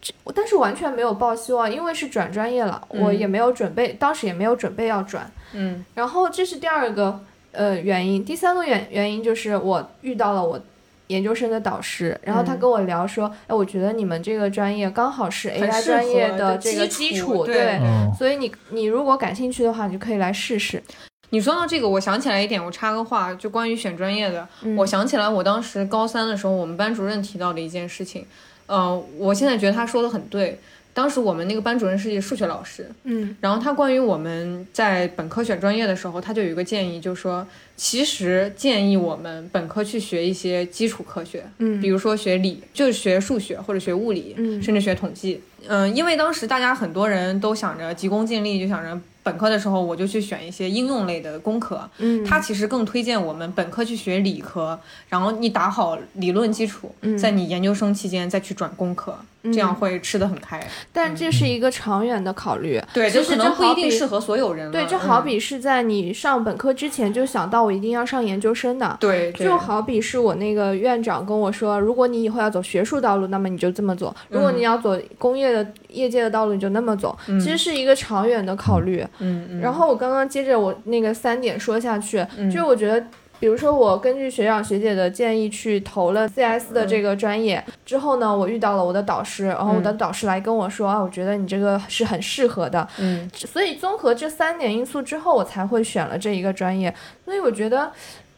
这但是完全没有抱希望，因为是转专业了，我嗯也没有准备，当时也没有准备要转。嗯然后这是第二个呃原因，第三个原原因就是我遇到了我研究生的导师，然后他嗯跟我聊说，哎，我觉得你们这个专业刚好是 AI 专业的这个基础基础，对嗯所以你你如果感兴趣的话，你就可以来试试。你说到这个，我想起来一点，我插个话，就关于选专业的，嗯我想起来我当时高三的时候，我们班主任提到的一件事情，呃，我现在觉得他说的很对。当时我们那个班主任是一个数学老师，嗯。然后他关于我们在本科选专业的时候，他就有一个建议，就是说，其实建议我们本科去学一些基础科学，嗯。比如说学理，就是学数学或者学物理，嗯。甚至学统计。嗯，因为当时大家很多人都想着急功近利，就想着本科的时候我就去选一些应用类的工科。嗯，他其实更推荐我们本科去学理科，然后你打好理论基础，嗯在你研究生期间再去转工科，这样会吃得很开。但这是一个长远的考虑。对，就是这可能不一定适合所有人。对，就好嗯比是在你上本科之前就想到我一定要上研究生的。对，对就好比是我那个院长跟我说，如果你以后要走学术道路，那么你就这么走；如果嗯你要走工业的业界的道路，你就那么走。其实是一个长远的考虑。嗯嗯，然后我刚刚接着我那个三点说下去，嗯就我觉得。比如说，我根据学长学姐的建议去投了 CS 的这个专业、之后呢，我遇到了我的导师，然后我的导师来跟我说、啊，我觉得你这个是很适合的，嗯所以综合这三点因素之后，我才会选了这一个专业。所以我觉得，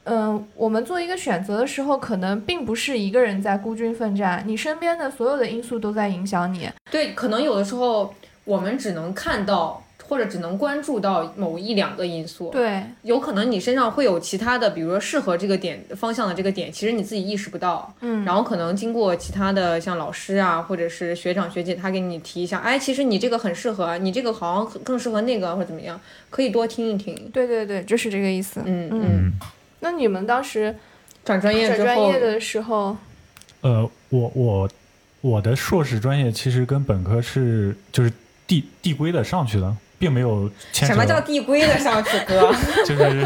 嗯、我们做一个选择的时候，可能并不是一个人在孤军奋战，你身边的所有的因素都在影响你。对，可能有的时候我们只能看到或者只能关注到某一两个因素，对，有可能你身上会有其他的，比如说适合这个点方向的这个点，其实你自己意识不到。嗯，然后可能经过其他的像老师啊，或者是学长学姐，他给你提一下，哎，其实你这个很适合，你这个好像更适合那个或者怎么样，可以多听一听。对对对，就是这个意思。嗯嗯嗯，那你们当时转专业转专业，的时候，呃，我我我的硕士专业其实跟本科是就是递递归的上去的，并没有牵扯什么叫递归的上去哥？就是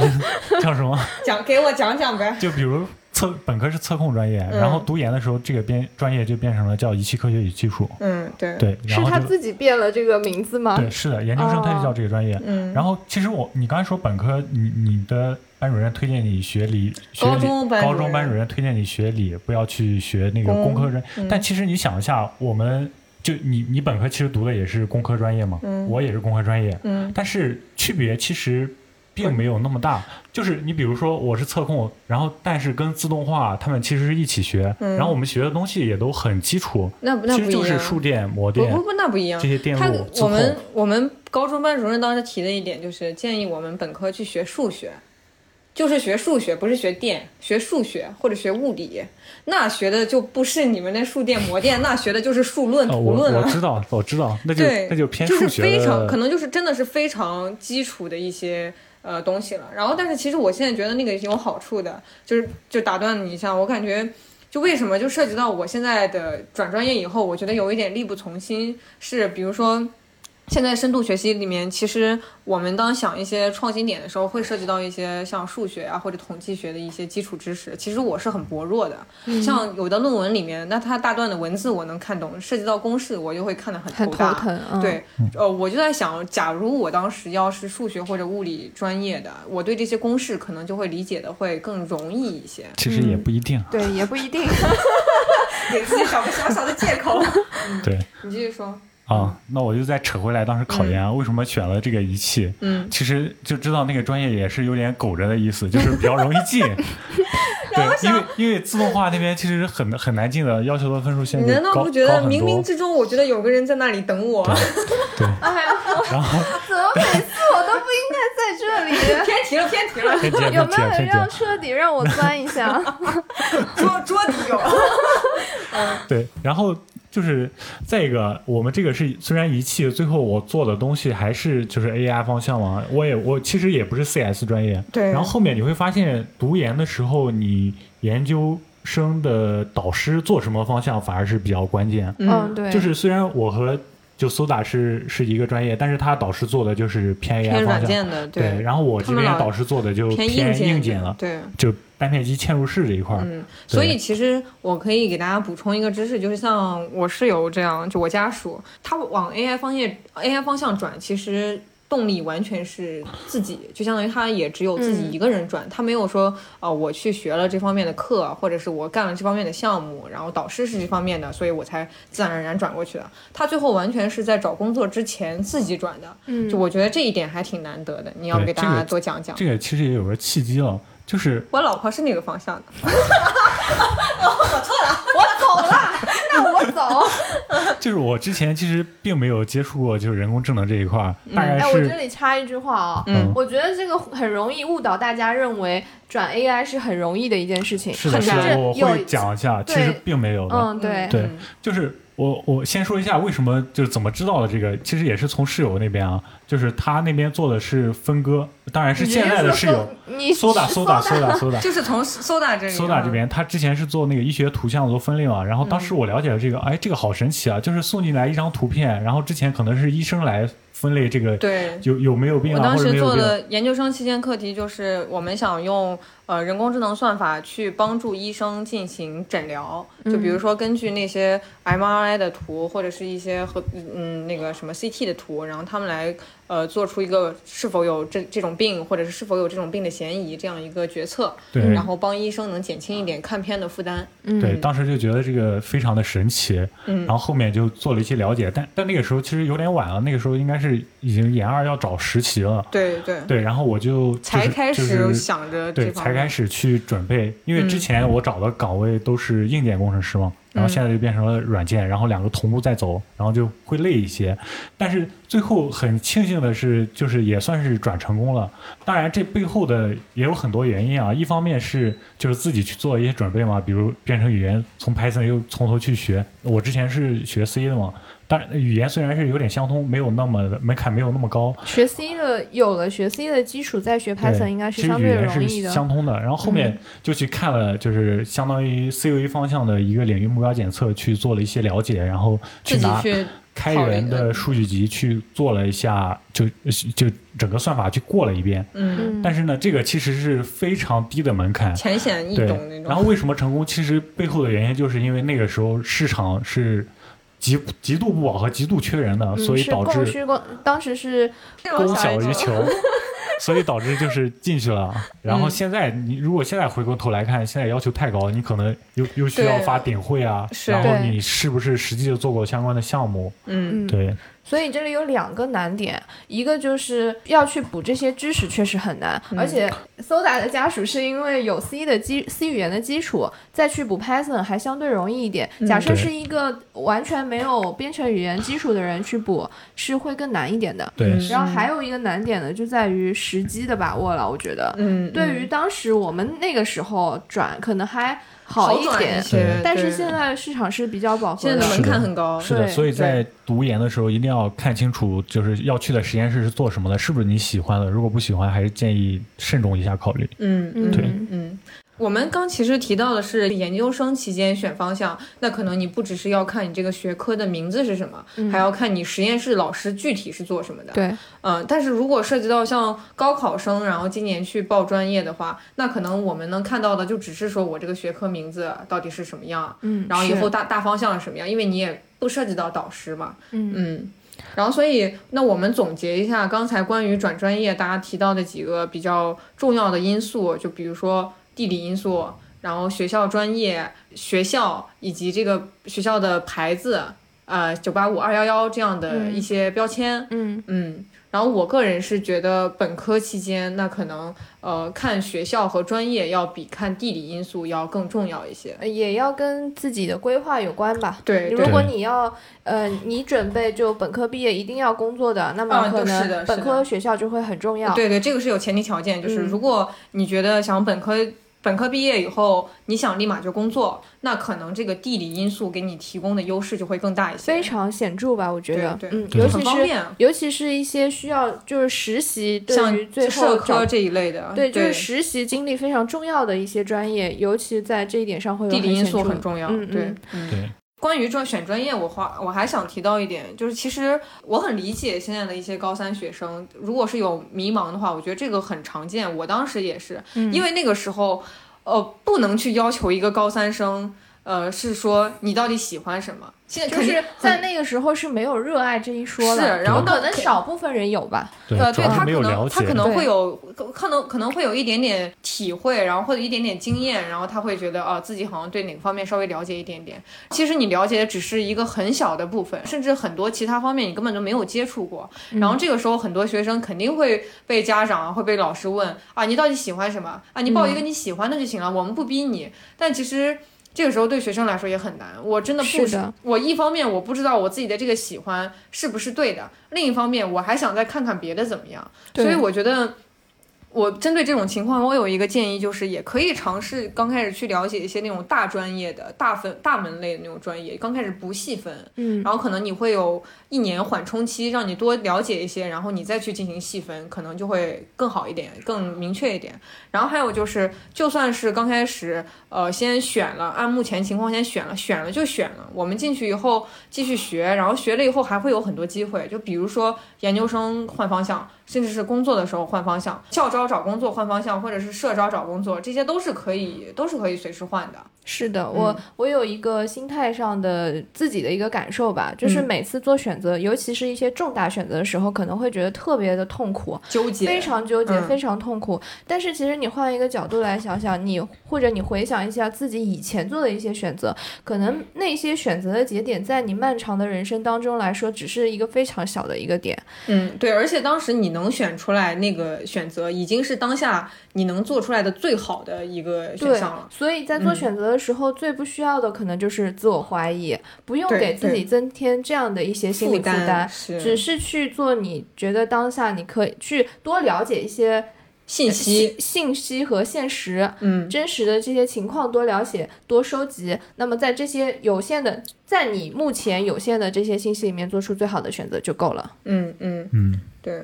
叫什么？讲给我讲讲呗。就比如测本科是测控专业，嗯然后读研的时候，这个编专业就变成了叫仪器科学与技术。嗯，对，对，是然后就他自己变了这个名字吗？对，是的，研究生他就叫这个专业。嗯，然后其实我你刚才说本科，你你的班主任推荐你学理，学高理中班主任高中班主任推荐你学理，不要去学那个工工科专。嗯但其实你想一下，我们就你你本科其实读的也是工科专业嘛，嗯我也是工科专业，嗯但是区别其实并没有那么大。就是你比如说我是测控，然后但是跟自动化他们其实是一起学，嗯然后我们学的东西也都很基础，那那其实就。是数电、模电不不不，那不一样这。些电他路、自我们。我们高中班主任当时提的一点就是建议我们本科去学数学，就是学数学，不是学电，学数学或者学物理。那学的就不是你们那数电模电，那学的就是数论、图论了。我知道，我知道，那就对，那就偏是数学非常可能就是真的是非常基础的一些呃东西了。然后，但是其实我现在觉得那个有好处的，就是就打断你一下，我感觉就为什么就涉及到我现在的转专业以后，我觉得有一点力不从心，是比如说。现在深度学习里面，其实我们当想一些创新点的时候，会涉及到一些像数学啊或者统计学的一些基础知识。其实我是很薄弱的，嗯像有的论文里面，那它大段的文字我能看懂，涉及到公式我就会看得很很头大。头疼。嗯、，对，呃，我就在想，假如我当时要是数学或者物理专业的，我对这些公式可能就会理解的会更容易一些。其实也不一定。对，也不一定。给自己找个小小的借口。对你继续说。啊，那我就再扯回来，当时考研、啊为什么选了这个仪器？嗯，其实就知道那个专业也是有点苟着的意思，就是比较容易进。对，因为因为自动化那边其实很很难进的，要求的分数线你难道不觉得冥冥之中，我觉得有个人在那里等我？对，哎呀，然后怎么每次我都不应该 偏题了，偏题了，有没有让见，彻底让我钻一下？桌桌底有。对，然后就是再一个，我们这个是虽然仪器，最后我做的东西还是就是 AI 方向嘛，我也我其实也不是 CS 专业，对然后后面你会发现，读研的时候，你研究生的导师做什么方向反而是比较关键。嗯，对，就是虽然我和就 Soda 是是一个专业，但是他导师做的就是偏 AI 偏方向。软件的，对，然后我这边导师做的就偏硬件了，对。就单片机嵌入式这一块儿。嗯，所以其实我可以给大家补充一个知识，就是像我室友这样，就我家属，他往 AI 方向 AI 方向转，其实动力完全是自己，就相当于他也只有自己一个人转，他没有说呃我去学了这方面的课，或者是我干了这方面的项目，然后导师是这方面的，所以我才自然而然转过去的。他最后完全是在找工作之前自己转的，嗯就我觉得这一点还挺难得的，你要给大家多讲讲。这个其实也有个契机哦，就是我老婆是那个方向的，我错了我走了，那我走。就是我之前其实并没有接触过就是人工智能这一块儿，大概哎，我这里插一句话啊，嗯我觉得这个很容易误导大家认为转 AI 是很容易的一件事情。是的，很难是的，我会讲一下，其实并没有的。嗯，对，对嗯就是我我先说一下为什么就是怎么知道的这个，其实也是从室友那边啊，就是他那边做的是分割，当然是现在的室友你搜打搜打搜打搜打。就是从 Soda 这里，Soda 这边，他之前是做那个医学图像做分类嘛，然后当时我了解了这个，哎，这个好神奇啊！就是送进来一张图片，然后之前可能是医生来分类这个对。有有没有病啊，我当时。做的研究生期间课题就是，我们想用呃人工智能算法去帮助医生进行诊疗，就比如说根据那些 MRI 的图或者是一些和嗯那个什么 CT 的图，然后他们来呃做出一个是否有这这种病或者是是否有这种病的嫌疑这样一个决策，对。然后帮医生能减轻一点看片的负担。嗯。对，当时就觉得这个非常的神奇，嗯。然后后面就做了一些了解，但但那个时候其实有点晚了，那个时候应该是已经研二要找实习了，对对，对，然后我就、就是、才开始就是想着对。才开始去准备，因为之前我找的岗位都是硬件工程师嘛，然后现在就变成了软件，然后两个同步在走，然后就会累一些。但是最后很庆幸的是，就是也算是转成功了。当然，这背后的也有很多原因啊，一方面是就是自己去做一些准备嘛，比如编程语言从 Python 又从头去学，我之前是学 C 的嘛。当然，语言虽然是有点相通，没有那么门槛没有那么高，学 C 的有了学 C 的基础，再学 Python 应该是相对容易的。嗯相通的。然后后面就去看了，就是相当于 CUA 方向的一个领域目标检测，去做了一些了解，然后去拿自己去开源的数据集去做了一下，就就整个算法去过了一遍。嗯嗯，但是呢，这个其实是非常低的门槛。浅显易懂那，种。然后为什么成功？其实背后的原因就是因为那个时候市场是极极度不饱和、极度缺人的，所以导致供需供，当时是供小于求，所以导致就是进去了。然后嗯。现在你如果现在回过头来看，现在要求太高，你可能又又需要发顶会啊，然后你是不是实际的做过相关的项目？嗯嗯，对，所以这里有两个难点，一个就是要去补这些知识确实很难，嗯而且 Soda 的家属是因为有 C 的基 C 语言的基础，再去补 Python 还相对容易一点。嗯假设是一个完全没有编程语言基础的人去补，是会更难一点的。然后还有一个难点呢，就在于时机的把握了，我觉得。嗯，对于当时我们那个时候转可能还好一点，些，但是现在市场是比较饱和的现在的。门槛很高，是的，所以在读研的时候一定要看清楚，就是要去的实验室是做什么的，是不是你喜欢的。如果不喜欢，还是建议慎重一下考虑。嗯嗯对嗯。我们刚其实提到的是研究生期间选方向，那可能你不只是要看你这个学科的名字是什么，嗯还要看你实验室老师具体是做什么的。对，嗯，但是如果涉及到像高考生，然后今年去报专业的话，那可能我们能看到的就只是说我这个学科名字到底是什么样，嗯，然后以后大大方向是什么样，因为你也不涉及到导师嘛。嗯嗯，然后所以那我们总结一下刚才关于转专业大家提到的几个比较重要的因素，就比如说地理因素，然后学校专业、学校以及这个学校的牌子。呃九八五、二幺幺这样的一些标签。嗯嗯，然后我个人是觉得本科期间，那可能呃看学校和专业要比看地理因素要更重要一些。呃也要跟自己的规划有关吧。对，如果你要呃，你准备就本科毕业一定要工作的，那么可能本科学校就会很重要。对对，这个是有前提条件，就是嗯如果你觉得想本科本科毕业以后，你想立马就工作，那可能这个地理因素给你提供的优势就会更大一些。非常显著吧，我觉得，对对嗯，尤其是很方便，尤其是一些需要就是实习，对像于最社后社科这一类的，对，就是实习经历非常重要的一些专业，尤其在这一点上会有地理因素很显著很重要。对，关于专选专业，我话我还想提到一点，就是其实我很理解现在的一些高三学生，如果是有迷茫的话，我觉得这个很常见。我当时也是，嗯因为那个时候，呃，不能去要求一个高三生，呃，是说你到底喜欢什么。现在就是在那个时候是没有热爱这一说是的，然后可能少部分人有吧。对，对他可能他可。能会有可能可能会有一点点体会，然后或者一点点经验，然后他会觉得啊自己好像对哪个方面稍微了解一点点。其实你了解的只是一个很小的部分，甚至很多其他方面你根本就没有接触过。然后这个时候很多学生肯定会被家长啊会被老师问啊你到底喜欢什么啊你报一个你喜欢的就行了，我们不逼你。但其实。这个时候对学生来说也很难，我真的不是的，我一方面我不知道我自己的这个喜欢是不是对的，另一方面我还想再看看别的怎么样。所以我觉得，我针对这种情况，我有一个建议，就是也可以尝试刚开始去了解一些那种大专业的大分大门类的那种专业，刚开始不细分，嗯，然后可能你会有一年缓冲期，让你多了解一些，然后你再去进行细分，可能就会更好一点，更明确一点。然后还有就是，就算是刚开始，呃，先选了，按目前情况先选了，选了就选了，我们进去以后继续学，然后学了以后还会有很多机会，就比如说研究生换方向，甚至是工作的时候换方向，校招找工作换方向，或者是社招找工作，这些都是可以，都是可以随时换的。是的，我我有一个心态上的自己的一个感受吧，就是嗯每次做选择，尤其是一些重大选择的时候，可能会觉得特别的痛苦，纠结，非常纠结，嗯非常痛苦。但是其实你换一个角度来想想，你或者你回想一下自己以前做的一些选择，可能那些选择的节点，在你漫长的人生当中来说，只是一个非常小的一个点。嗯，对，而且当时你能选出来那个选择，已经是当下你能做出来的最好的一个选项了。，所以在做嗯选择的时候，最不需要的可能就是自我怀疑，不用给自己增添这样的一些心理负担担。是只是去做你觉得当下你可以去多了解一些信息，信信息和现实，嗯，真实的这些情况多了解、多收集。那么在这些有限的，在你目前有限的这些信息里面做出最好的选择就够了。嗯嗯，嗯，对，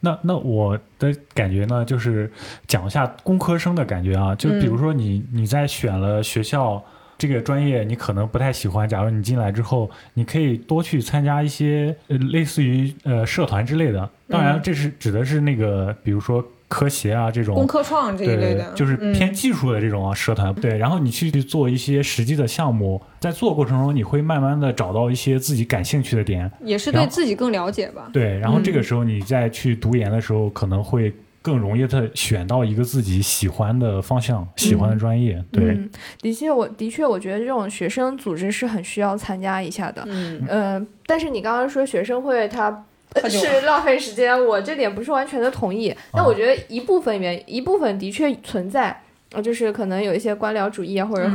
那那我的感觉呢，就是讲一下工科生的感觉啊，就比如说你你在选了学校这个专业，你可能不太喜欢，假如你进来之后，你可以多去参加一些呃类似于呃社团之类的，当然嗯。这是指的是那个比如说科协啊这种工科创这一类对的，，就是嗯偏技术的这种啊社团，对，然后你去做一些实际的项目，在做过程中，你会慢慢的找到一些自己感兴趣的点，也是对自己更了解吧。对，然后这个嗯。时候你再去读研的时候，可能会更容易的选到一个自己喜欢的方向、喜欢的专业，对，嗯，的确，我的确，我觉得这种学生组织是很需要参加一下的。嗯，呃，但是你刚刚说学生会它。是浪费时间，我这点不是完全的同意。但我觉得一部分原一部分的确存在，呃，就是可能有一些官僚主义啊，或者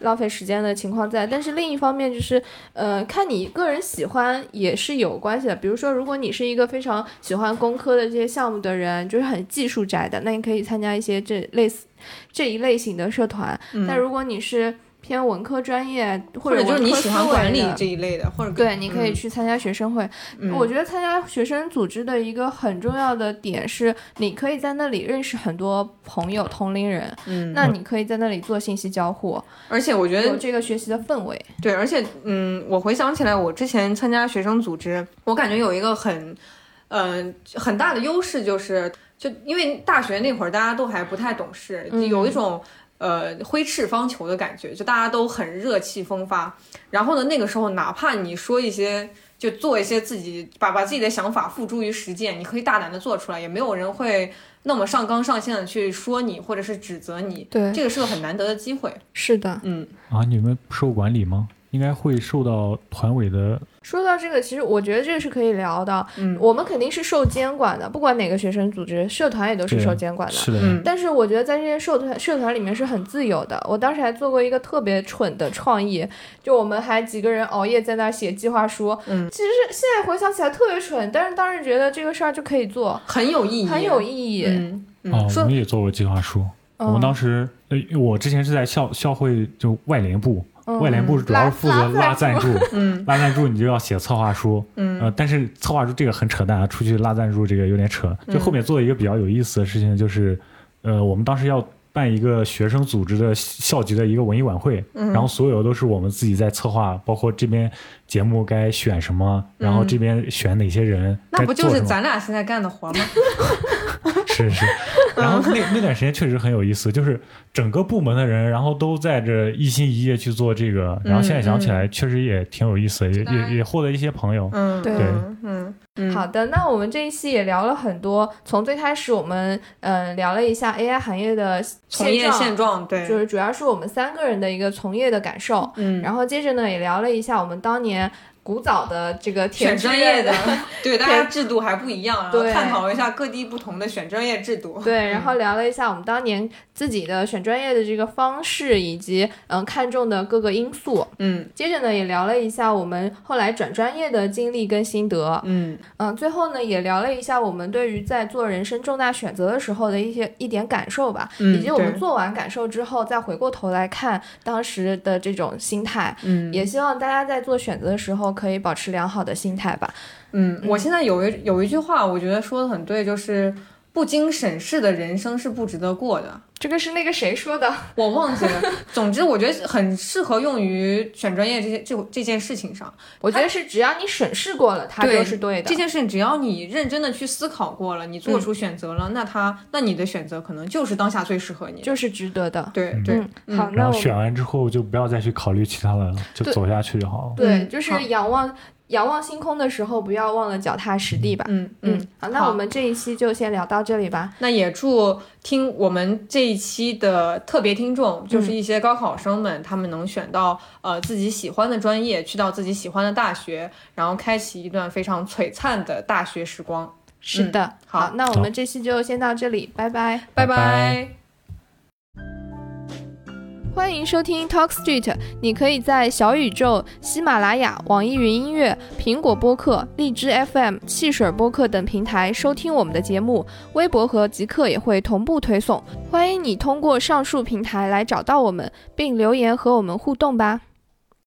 浪费时间的情况在。但是另一方面就是，呃，看你个人喜欢也是有关系的。比如说，如果你是一个非常喜欢工科的这些项目的人，就是很技术宅的，那你可以参加一些这类似这一类型的社团。但如果你是偏文科专业或或者就是你喜欢管理这一类的，或者对，你可以嗯去参加学生会。嗯我觉得参加学生组织的一个很重要的点是，你可以在那里认识很多朋友、同龄人。嗯，那你可以在那里做信息交互，而且我觉有得这个学习的氛围。对，而且嗯，我回想起来，我之前参加学生组织，我感觉有一个很，嗯、很大的优势就是，就因为大学那会儿大家都还不太懂事，嗯有一种。呃，挥斥方遒的感觉，就大家都很热气风发。然后呢，那个时候哪怕你说一些，就做一些自己把把自己的想法付诸于实践，你可以大胆的做出来，也没有人会那么上纲上线的去说你或者是指责你。对，这个是个很难得的机会。是的，嗯，啊，你们不受管理吗？应该会受到团委的。说到这个，其实我觉得这个是可以聊的。嗯我们肯定是受监管的，不管哪个学生组织，社团也都是受监管的。是的，嗯但是我觉得在这些社团社团里面是很自由的。我当时还做过一个特别蠢的创意，就我们还几个人熬夜在那写计划书。嗯其实现在回想起来特别蠢，但是当时觉得这个事儿就可以做，很有意义，很有意义。嗯嗯哦，我们也做过计划书。我们嗯当时，呃，我之前是在校校会就外联部，嗯外联部主要是负责拉赞助，嗯。拉赞助你就要写策划书，嗯。呃，但是策划书这个很扯淡啊，出去拉赞助这个有点扯。就后面做了一个比较有意思的事情，就是，呃，我们当时要办一个学生组织的校级的一个文艺晚会，嗯。然后所有都是我们自己在策划，包括这边节目该选什么，然后这边选哪些人，那不就是咱俩现在干的活吗？是 是，然后那那段时间确实很有意思，就是整个部门的人，然后都在这一心一意去做这个，然后现在想起来确实也挺有意思的，也也也获得一些朋友。嗯，对。嗯嗯。嗯，好的，那我们这一期也聊了很多，从最开始我们嗯、呃聊了一下 AI 行业的从业现状，对，就是主要是我们三个人的一个从业的感受，嗯，然后接着呢也聊了一下我们当年古早的这个填选专业的，对，大家制度还不一样，然后对探讨一下各地不同的选专业制度。对，然后聊了一下我们当年自己的选专业的这个方式，以及嗯看重的各个因素。嗯接着呢，也聊了一下我们后来转专业的经历跟心得。嗯嗯，最后呢，也聊了一下我们对于在做人生重大选择的时候的一些一点感受吧，嗯以及我们做完感受之后，再回过头来看当时的这种心态。嗯，也希望大家在做选择的时候可以保持良好的心态吧。嗯，我现在有一有一句话，我觉得说的很对，就是不经审视的人生是不值得过的。这个是那个谁说的？我忘记了，总之我觉得很适合用于选专业这些这这件事情上。我觉得是只要你审视过了，它对就是对的这。件事情，只要你认真的去思考过了，你做出选择了，那它那你的选择可能就是当下最适合你。就是值得的。对对，嗯，好，那我选完之后就不要再去考虑其他的了，就走下去就好了。对，嗯就是仰望仰望星空的时候，不要忘了脚踏实地吧。嗯嗯嗯，，好，那我们这一期就先聊到这里吧。那也祝听我们这一期的特别听众，嗯就是一些高考生们，他们能选到呃自己喜欢的专业，去到自己喜欢的大学，然后开启一段非常璀璨的大学时光。是的，好那我们这期就先到这里，拜拜。拜拜拜欢迎收听 Talk Street，你可以在小宇宙、喜马拉雅、网易云音乐、苹果播客、荔枝 FM、汽水播客等平台收听我们的节目，微博和极客也会同步推送。欢迎你通过上述平台来找到我们，并留言和我们互动吧。